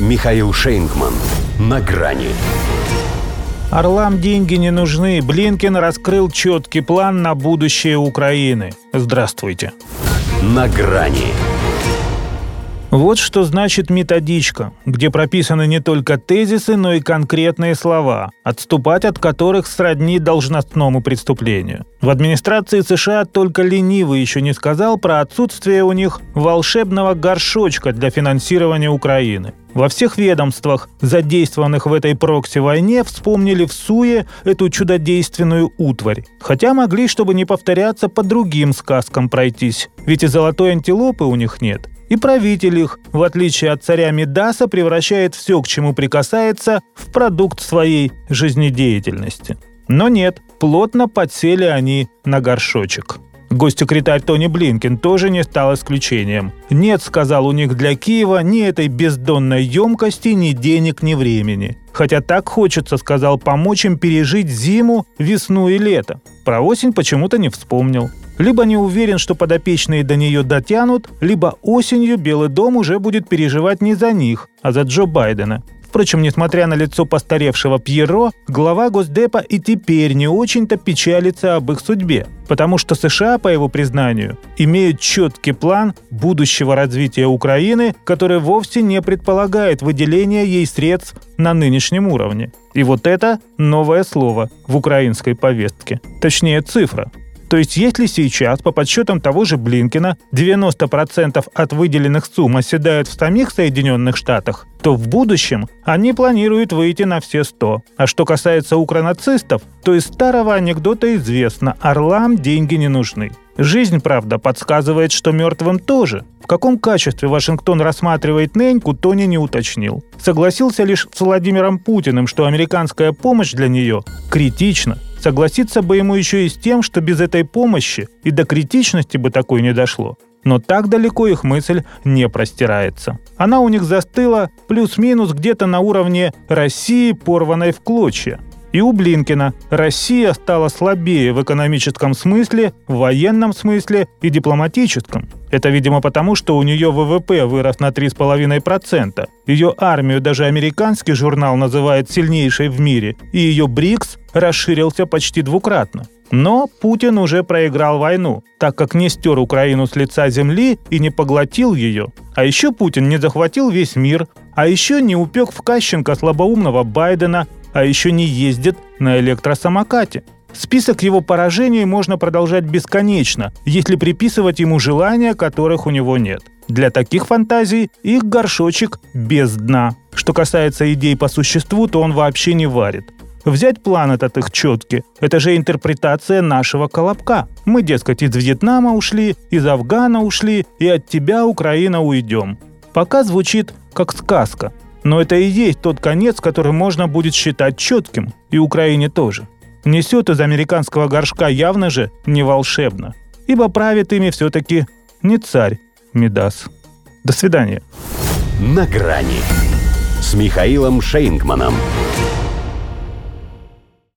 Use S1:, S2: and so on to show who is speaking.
S1: Михаил Шейнгман. На грани.
S2: Орлам деньги не нужны. Блинкин раскрыл четкий план на будущее Украины. Здравствуйте.
S1: На грани.
S2: Вот что значит методичка, где прописаны не только тезисы, но и конкретные слова, отступать от которых сродни должностному преступлению. В администрации США только ленивый еще не сказал про отсутствие у них волшебного горшочка для финансирования Украины. Во всех ведомствах, задействованных в этой прокси-войне, вспомнили в суе эту чудодейственную утварь. Хотя могли, чтобы не повторяться, по другим сказкам пройтись. Ведь и золотой антилопы у них нет. И правитель их, в отличие от царя Медаса, превращает все, к чему прикасается, в продукт своей жизнедеятельности. Но нет, плотно подсели они на горшочек. Госсекретарь Тони Блинкин тоже не стал исключением. Нет, сказал у них для Киева, ни этой бездонной емкости, ни денег, ни времени. Хотя так хочется, сказал, помочь им пережить зиму, весну и лето. Про осень почему-то не вспомнил. Либо не уверен, что подопечные до нее дотянут, либо осенью Белый дом уже будет переживать не за них, а за Джо Байдена. Впрочем, несмотря на лицо постаревшего Пьеро, глава Госдепа и теперь не очень-то печалится об их судьбе, потому что США, по его признанию, имеют четкий план будущего развития Украины, который вовсе не предполагает выделение ей средств на нынешнем уровне. И вот это новое слово в украинской повестке. Точнее, цифра то есть если сейчас, по подсчетам того же Блинкина, 90% от выделенных сумм оседают в самих Соединенных Штатах, то в будущем они планируют выйти на все 100. А что касается укронацистов, то из старого анекдота известно – орлам деньги не нужны. Жизнь, правда, подсказывает, что мертвым тоже. В каком качестве Вашингтон рассматривает Неньку, Тони не уточнил. Согласился лишь с Владимиром Путиным, что американская помощь для нее критична. Согласиться бы ему еще и с тем, что без этой помощи и до критичности бы такой не дошло. Но так далеко их мысль не простирается. Она у них застыла плюс-минус где-то на уровне России, порванной в клочья. И у Блинкина Россия стала слабее в экономическом смысле, в военном смысле и дипломатическом. Это, видимо, потому, что у нее ВВП вырос на 3,5%. Ее армию даже американский журнал называет сильнейшей в мире, и ее БРИКС расширился почти двукратно. Но Путин уже проиграл войну, так как не стер Украину с лица земли и не поглотил ее. А еще Путин не захватил весь мир, а еще не упек в Кащенко слабоумного Байдена, а еще не ездит на электросамокате. Список его поражений можно продолжать бесконечно, если приписывать ему желания, которых у него нет. Для таких фантазий их горшочек без дна. Что касается идей по существу, то он вообще не варит. Взять план этот их четкий – это же интерпретация нашего колобка. Мы, дескать, из Вьетнама ушли, из Афгана ушли, и от тебя, Украина, уйдем. Пока звучит как сказка, но это и есть тот конец, который можно будет считать четким, и Украине тоже. Несет из американского горшка явно же не волшебно, ибо правит ими все-таки не царь Медас. До свидания.
S1: На грани с Михаилом Шейнгманом.